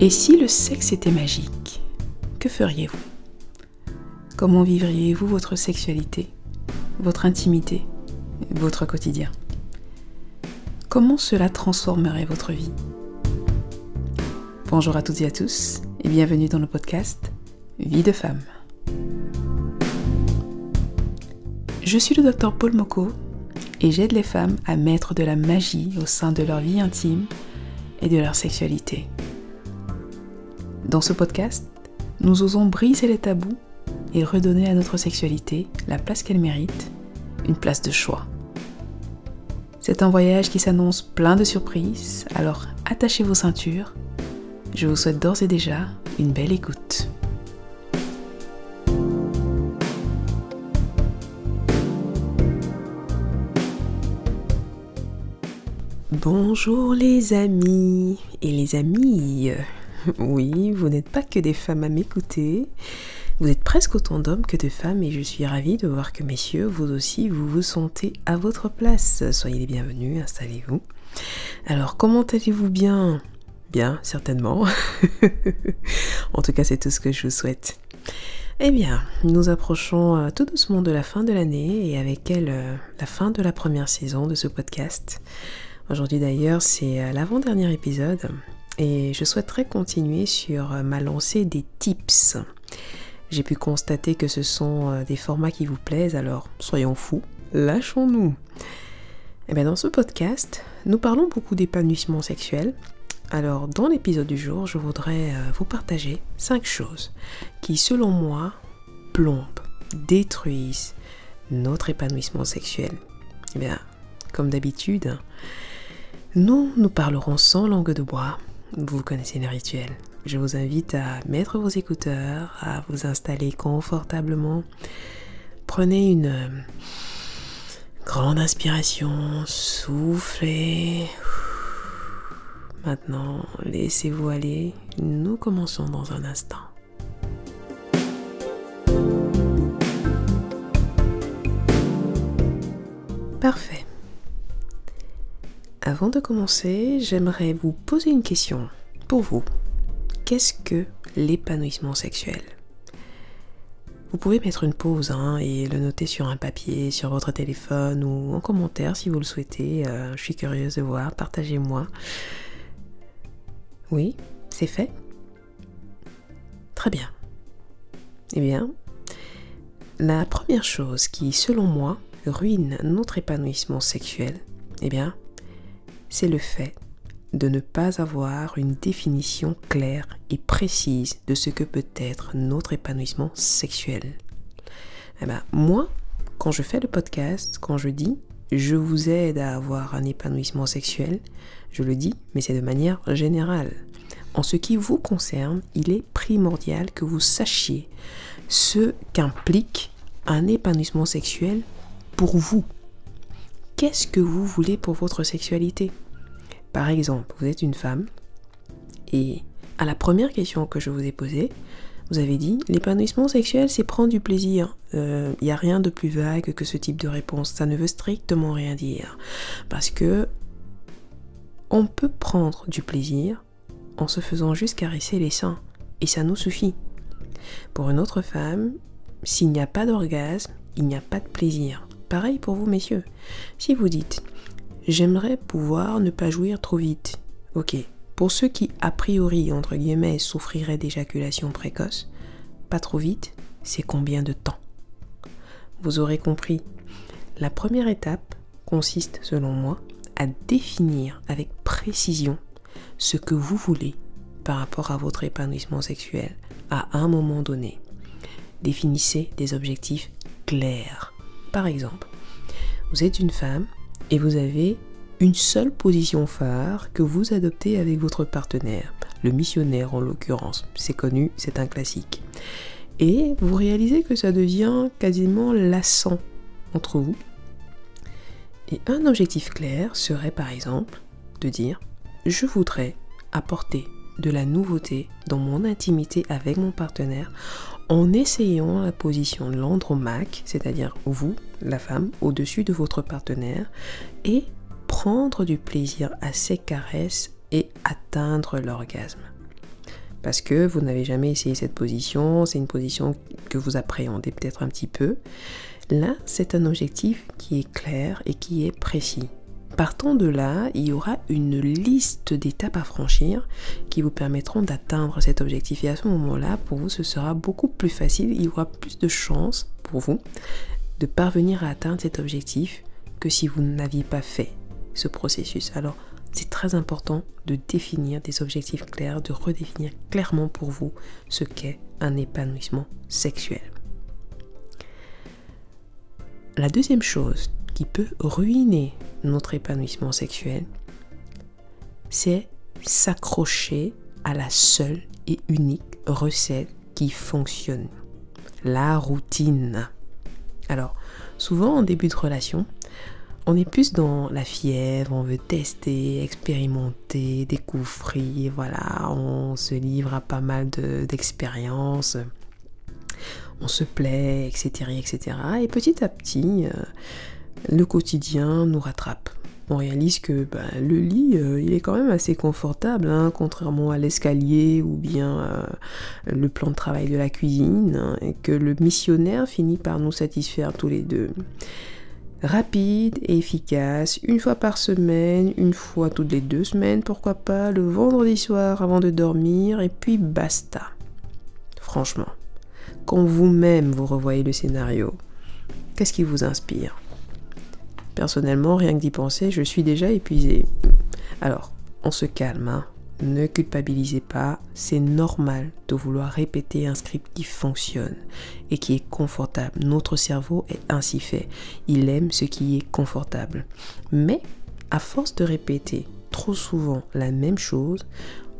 Et si le sexe était magique, que feriez-vous? Comment vivriez-vous votre sexualité, votre intimité, votre quotidien? Comment cela transformerait votre vie? Bonjour à toutes et à tous et bienvenue dans le podcast Vie de femme. Je suis le docteur Paul Moko et j'aide les femmes à mettre de la magie au sein de leur vie intime et de leur sexualité. Dans ce podcast, nous osons briser les tabous et redonner à notre sexualité la place qu'elle mérite, une place de choix. C'est un voyage qui s'annonce plein de surprises, alors attachez vos ceintures. Je vous souhaite d'ores et déjà une belle écoute. Bonjour les amis et les amies. Oui, vous n'êtes pas que des femmes à m'écouter. Vous êtes presque autant d'hommes que de femmes et je suis ravie de voir que messieurs, vous aussi, vous vous sentez à votre place. Soyez les bienvenus, installez-vous. Alors, comment allez-vous bien? Bien, certainement. en tout cas, c'est tout ce que je vous souhaite. Eh bien, nous approchons euh, tout doucement de la fin de l'année et avec elle euh, la fin de la première saison de ce podcast. Aujourd'hui d'ailleurs, c'est euh, l'avant-dernier épisode et je souhaiterais continuer sur euh, ma lancée des tips. J'ai pu constater que ce sont euh, des formats qui vous plaisent, alors soyons fous, lâchons-nous. Et eh bien dans ce podcast, nous parlons beaucoup d'épanouissement sexuel. Alors dans l'épisode du jour, je voudrais euh, vous partager 5 choses qui selon moi plombent, détruisent notre épanouissement sexuel. Et eh bien, comme d'habitude, nous nous parlerons sans langue de bois vous connaissez le rituel. Je vous invite à mettre vos écouteurs, à vous installer confortablement. Prenez une euh, grande inspiration, soufflez. Maintenant, laissez-vous aller. Nous commençons dans un instant. Parfait. Avant de commencer, j'aimerais vous poser une question. Pour vous, qu'est-ce que l'épanouissement sexuel? Vous pouvez mettre une pause hein, et le noter sur un papier, sur votre téléphone ou en commentaire si vous le souhaitez. Euh, je suis curieuse de voir, partagez-moi. Oui, c'est fait? Très bien. Eh bien, la première chose qui, selon moi, ruine notre épanouissement sexuel, eh bien, c'est le fait de ne pas avoir une définition claire et précise de ce que peut être notre épanouissement sexuel. Eh ben, moi, quand je fais le podcast, quand je dis je vous aide à avoir un épanouissement sexuel, je le dis, mais c'est de manière générale. En ce qui vous concerne, il est primordial que vous sachiez ce qu'implique un épanouissement sexuel pour vous. Qu'est-ce que vous voulez pour votre sexualité? Par exemple, vous êtes une femme et à la première question que je vous ai posée, vous avez dit l'épanouissement sexuel, c'est prendre du plaisir. Il euh, n'y a rien de plus vague que ce type de réponse. Ça ne veut strictement rien dire. Parce que on peut prendre du plaisir en se faisant juste caresser les seins. Et ça nous suffit. Pour une autre femme, s'il n'y a pas d'orgasme, il n'y a pas de plaisir. Pareil pour vous, messieurs. Si vous dites J'aimerais pouvoir ne pas jouir trop vite. Ok. Pour ceux qui, a priori, entre guillemets, souffriraient d'éjaculation précoce, pas trop vite, c'est combien de temps? Vous aurez compris. La première étape consiste, selon moi, à définir avec précision ce que vous voulez par rapport à votre épanouissement sexuel à un moment donné. Définissez des objectifs clairs. Par exemple, vous êtes une femme et vous avez une seule position phare que vous adoptez avec votre partenaire, le missionnaire en l'occurrence. C'est connu, c'est un classique. Et vous réalisez que ça devient quasiment lassant entre vous. Et un objectif clair serait par exemple de dire je voudrais apporter de la nouveauté dans mon intimité avec mon partenaire en essayant la position l'andromaque, c'est-à-dire vous, la femme, au-dessus de votre partenaire, et prendre du plaisir à ses caresses et atteindre l'orgasme. parce que vous n'avez jamais essayé cette position, c'est une position que vous appréhendez peut-être un petit peu. Là, c'est un objectif qui est clair et qui est précis. Partant de là, il y aura une liste d'étapes à franchir qui vous permettront d'atteindre cet objectif. Et à ce moment-là, pour vous, ce sera beaucoup plus facile. Il y aura plus de chances pour vous de parvenir à atteindre cet objectif que si vous n'aviez pas fait ce processus. Alors, c'est très important de définir des objectifs clairs, de redéfinir clairement pour vous ce qu'est un épanouissement sexuel. La deuxième chose qui peut ruiner notre épanouissement sexuel, c'est s'accrocher à la seule et unique recette qui fonctionne. La routine. Alors, souvent en début de relation, on est plus dans la fièvre, on veut tester, expérimenter, découvrir, voilà, on se livre à pas mal d'expériences, on se plaît, etc., etc. Et petit à petit, euh, le quotidien nous rattrape. On réalise que bah, le lit, euh, il est quand même assez confortable, hein, contrairement à l'escalier ou bien euh, le plan de travail de la cuisine, hein, et que le missionnaire finit par nous satisfaire tous les deux rapide et efficace, une fois par semaine, une fois toutes les deux semaines, pourquoi pas, le vendredi soir avant de dormir, et puis basta. Franchement, quand vous-même vous revoyez le scénario, qu'est-ce qui vous inspire? Personnellement, rien que d'y penser, je suis déjà épuisé. Alors, on se calme, hein. Ne culpabilisez pas, c'est normal de vouloir répéter un script qui fonctionne et qui est confortable. Notre cerveau est ainsi fait. Il aime ce qui est confortable. Mais à force de répéter trop souvent la même chose,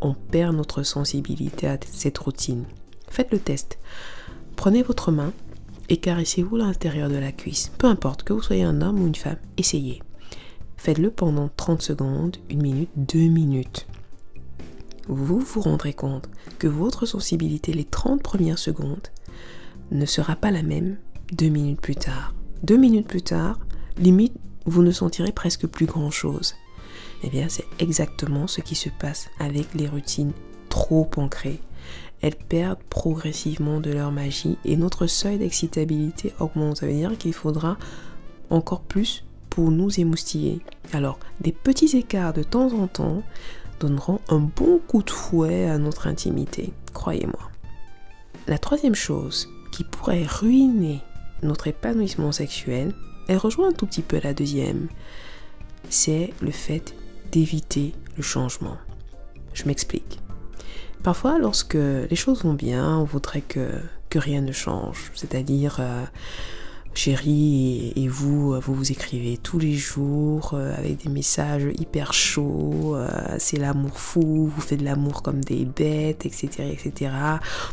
on perd notre sensibilité à cette routine. Faites le test. Prenez votre main et caressez-vous l'intérieur de la cuisse. Peu importe que vous soyez un homme ou une femme, essayez. Faites-le pendant 30 secondes, une minute, deux minutes vous vous rendrez compte que votre sensibilité les 30 premières secondes ne sera pas la même deux minutes plus tard. Deux minutes plus tard, limite, vous ne sentirez presque plus grand-chose. Eh bien, c'est exactement ce qui se passe avec les routines trop ancrées. Elles perdent progressivement de leur magie et notre seuil d'excitabilité augmente. Ça veut dire qu'il faudra encore plus pour nous émoustiller. Alors, des petits écarts de temps en temps donneront un bon coup de fouet à notre intimité, croyez-moi. La troisième chose qui pourrait ruiner notre épanouissement sexuel, elle rejoint un tout petit peu la deuxième, c'est le fait d'éviter le changement. Je m'explique. Parfois, lorsque les choses vont bien, on voudrait que, rien ne change, c'est-à-dire euh, chérie et, vous, vous vous écrivez tous les jours euh, avec des messages hyper chauds, euh, c'est l'amour fou, vous faites de l'amour comme des bêtes, etc., etc.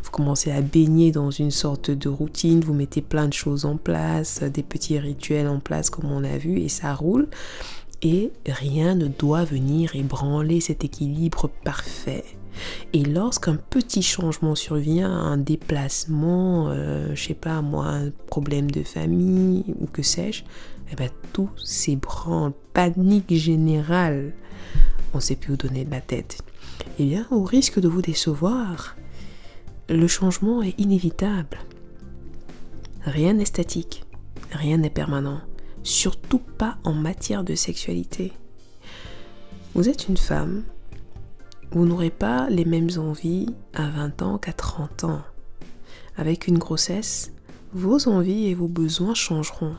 Vous commencez à baigner dans une sorte de routine, vous mettez plein de choses en place, des petits rituels en place comme on a vu et ça roule. Et rien ne doit venir ébranler cet équilibre parfait. Et lorsqu'un petit changement survient, un déplacement, euh, je sais pas moi, un problème de famille ou que sais-je, eh ben, tout s'ébranle, panique générale. On ne sait plus où donner de la tête. Eh bien, au risque de vous décevoir, le changement est inévitable. Rien n'est statique, rien n'est permanent, surtout pas en matière de sexualité. Vous êtes une femme, vous n'aurez pas les mêmes envies à 20 ans qu'à 30 ans. Avec une grossesse, vos envies et vos besoins changeront.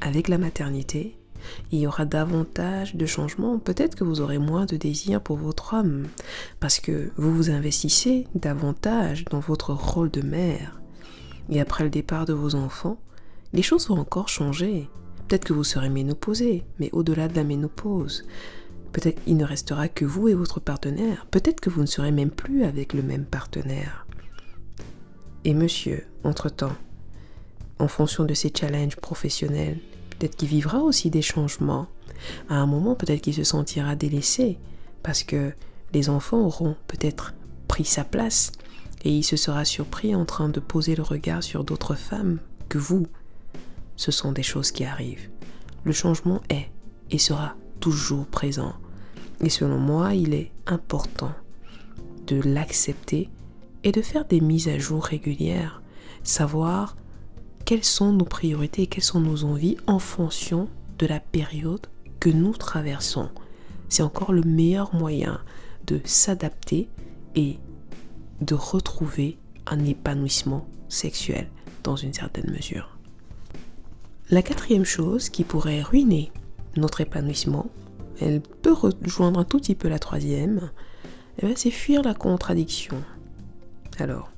Avec la maternité, il y aura davantage de changements. Peut-être que vous aurez moins de désir pour votre homme, parce que vous vous investissez davantage dans votre rôle de mère. Et après le départ de vos enfants, les choses vont encore changer. Peut-être que vous serez ménopausé, mais au-delà de la ménopause, Peut-être il ne restera que vous et votre partenaire. Peut-être que vous ne serez même plus avec le même partenaire. Et monsieur, entre-temps, en fonction de ses challenges professionnels, peut-être qu'il vivra aussi des changements. À un moment, peut-être qu'il se sentira délaissé parce que les enfants auront peut-être pris sa place et il se sera surpris en train de poser le regard sur d'autres femmes que vous. Ce sont des choses qui arrivent. Le changement est et sera toujours présent. Et selon moi, il est important de l'accepter et de faire des mises à jour régulières, savoir quelles sont nos priorités et quelles sont nos envies en fonction de la période que nous traversons. C'est encore le meilleur moyen de s'adapter et de retrouver un épanouissement sexuel dans une certaine mesure. La quatrième chose qui pourrait ruiner notre épanouissement, elle peut rejoindre un tout petit peu la troisième, eh ben, c'est fuir la contradiction. Alors,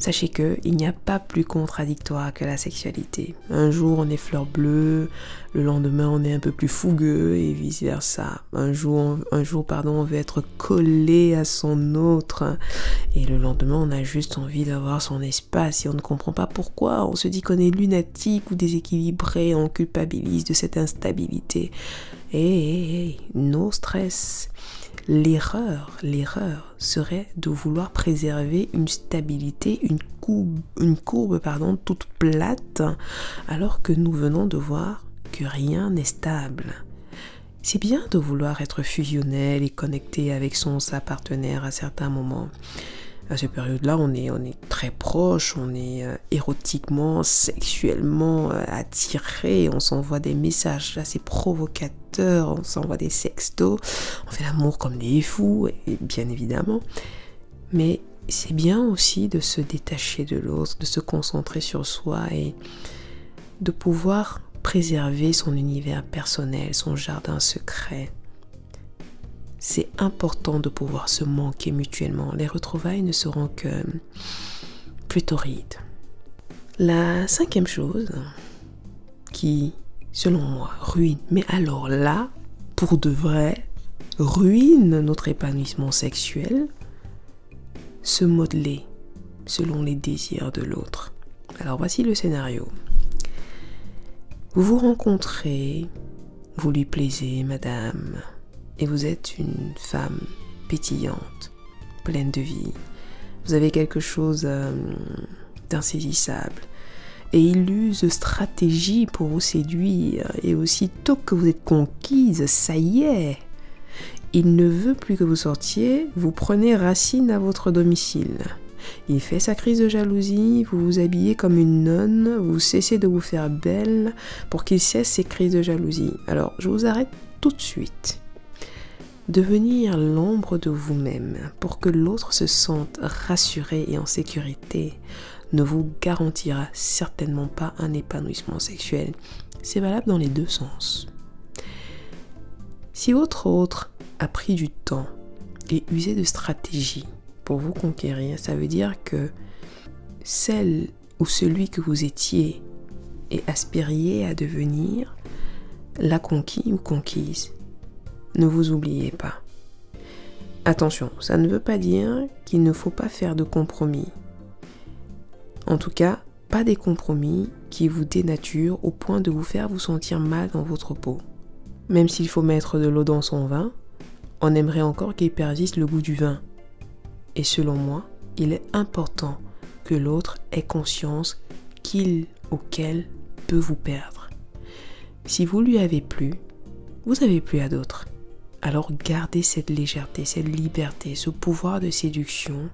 Sachez que il n'y a pas plus contradictoire que la sexualité. Un jour on est fleur bleue, le lendemain on est un peu plus fougueux et vice versa. Un jour, un jour pardon, on veut être collé à son autre et le lendemain on a juste envie d'avoir son espace et on ne comprend pas pourquoi. On se dit qu'on est lunatique ou déséquilibré, on culpabilise de cette instabilité. Et nos stress L'erreur, l'erreur serait de vouloir préserver une stabilité, une courbe, une courbe pardon, toute plate, alors que nous venons de voir que rien n'est stable. C'est bien de vouloir être fusionnel et connecté avec son sa partenaire à certains moments à cette période-là, on est, on très proche, on est euh, érotiquement, sexuellement euh, attiré, on s'envoie des messages assez provocateurs, on s'envoie des sextos, on fait l'amour comme des fous, bien évidemment. Mais c'est bien aussi de se détacher de l'autre, de se concentrer sur soi et de pouvoir préserver son univers personnel, son jardin secret c'est important de pouvoir se manquer mutuellement. Les retrouvailles ne seront que plus torrides. La cinquième chose qui, selon moi, ruine, mais alors là, pour de vrai, ruine notre épanouissement sexuel, se modeler selon les désirs de l'autre. Alors voici le scénario. Vous vous rencontrez, vous lui plaisez, madame, et vous êtes une femme pétillante, pleine de vie. Vous avez quelque chose euh, d'insaisissable. Et il use stratégie pour vous séduire. Et aussitôt que vous êtes conquise, ça y est. Il ne veut plus que vous sortiez, vous prenez racine à votre domicile. Il fait sa crise de jalousie, vous vous habillez comme une nonne, vous cessez de vous faire belle pour qu'il cesse ses crises de jalousie. Alors, je vous arrête tout de suite. Devenir l'ombre de vous-même pour que l'autre se sente rassuré et en sécurité ne vous garantira certainement pas un épanouissement sexuel. C'est valable dans les deux sens. Si votre autre a pris du temps et usé de stratégie pour vous conquérir, ça veut dire que celle ou celui que vous étiez et aspiriez à devenir l'a conquis ou conquise ne vous oubliez pas. Attention, ça ne veut pas dire qu'il ne faut pas faire de compromis. En tout cas, pas des compromis qui vous dénaturent au point de vous faire vous sentir mal dans votre peau. Même s'il faut mettre de l'eau dans son vin, on aimerait encore qu'il persiste le goût du vin. Et selon moi, il est important que l'autre ait conscience qu'il ou qu'elle peut vous perdre. Si vous lui avez plu, vous avez plu à d'autres alors gardez cette légèreté, cette liberté, ce pouvoir de séduction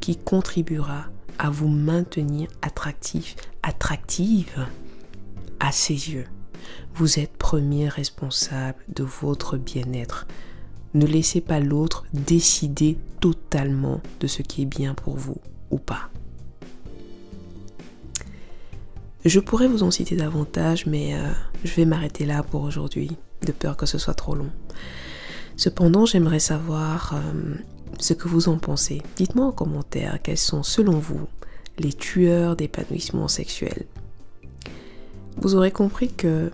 qui contribuera à vous maintenir attractif, attractive à ses yeux. Vous êtes premier responsable de votre bien-être. Ne laissez pas l'autre décider totalement de ce qui est bien pour vous ou pas. Je pourrais vous en citer davantage, mais euh, je vais m'arrêter là pour aujourd'hui, de peur que ce soit trop long. Cependant, j'aimerais savoir euh, ce que vous en pensez. Dites-moi en commentaire quels sont selon vous les tueurs d'épanouissement sexuel. Vous aurez compris que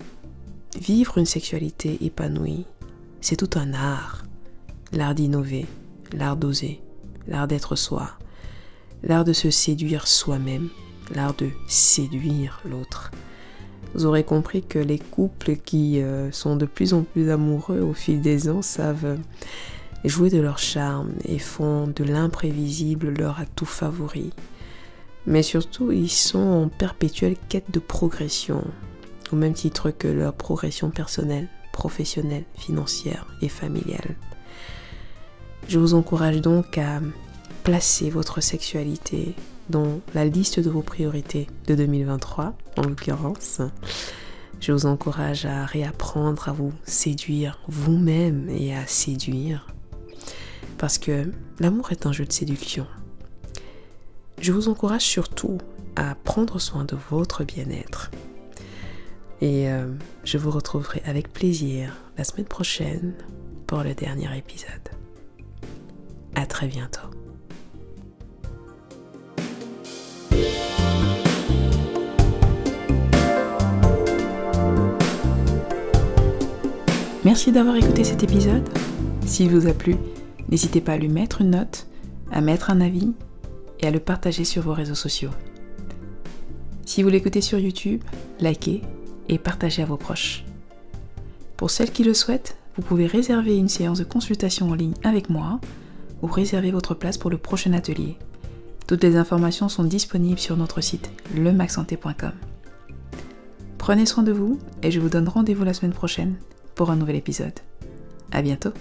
vivre une sexualité épanouie, c'est tout un art. L'art d'innover, l'art d'oser, l'art d'être soi, l'art de se séduire soi-même, l'art de séduire l'autre vous aurez compris que les couples qui euh, sont de plus en plus amoureux au fil des ans savent euh, jouer de leur charme et font de l'imprévisible leur atout favori. Mais surtout, ils sont en perpétuelle quête de progression, au même titre que leur progression personnelle, professionnelle, financière et familiale. Je vous encourage donc à placez votre sexualité dans la liste de vos priorités de 2023, en l'occurrence. Je vous encourage à réapprendre à vous séduire vous-même et à séduire. Parce que l'amour est un jeu de séduction. Je vous encourage surtout à prendre soin de votre bien-être. Et euh, je vous retrouverai avec plaisir la semaine prochaine pour le dernier épisode. À très bientôt. Merci d'avoir écouté cet épisode. S'il vous a plu, n'hésitez pas à lui mettre une note, à mettre un avis et à le partager sur vos réseaux sociaux. Si vous l'écoutez sur YouTube, likez et partagez à vos proches. Pour celles qui le souhaitent, vous pouvez réserver une séance de consultation en ligne avec moi ou réserver votre place pour le prochain atelier. Toutes les informations sont disponibles sur notre site lemaxsanté.com. Prenez soin de vous et je vous donne rendez-vous la semaine prochaine pour un nouvel épisode. À bientôt!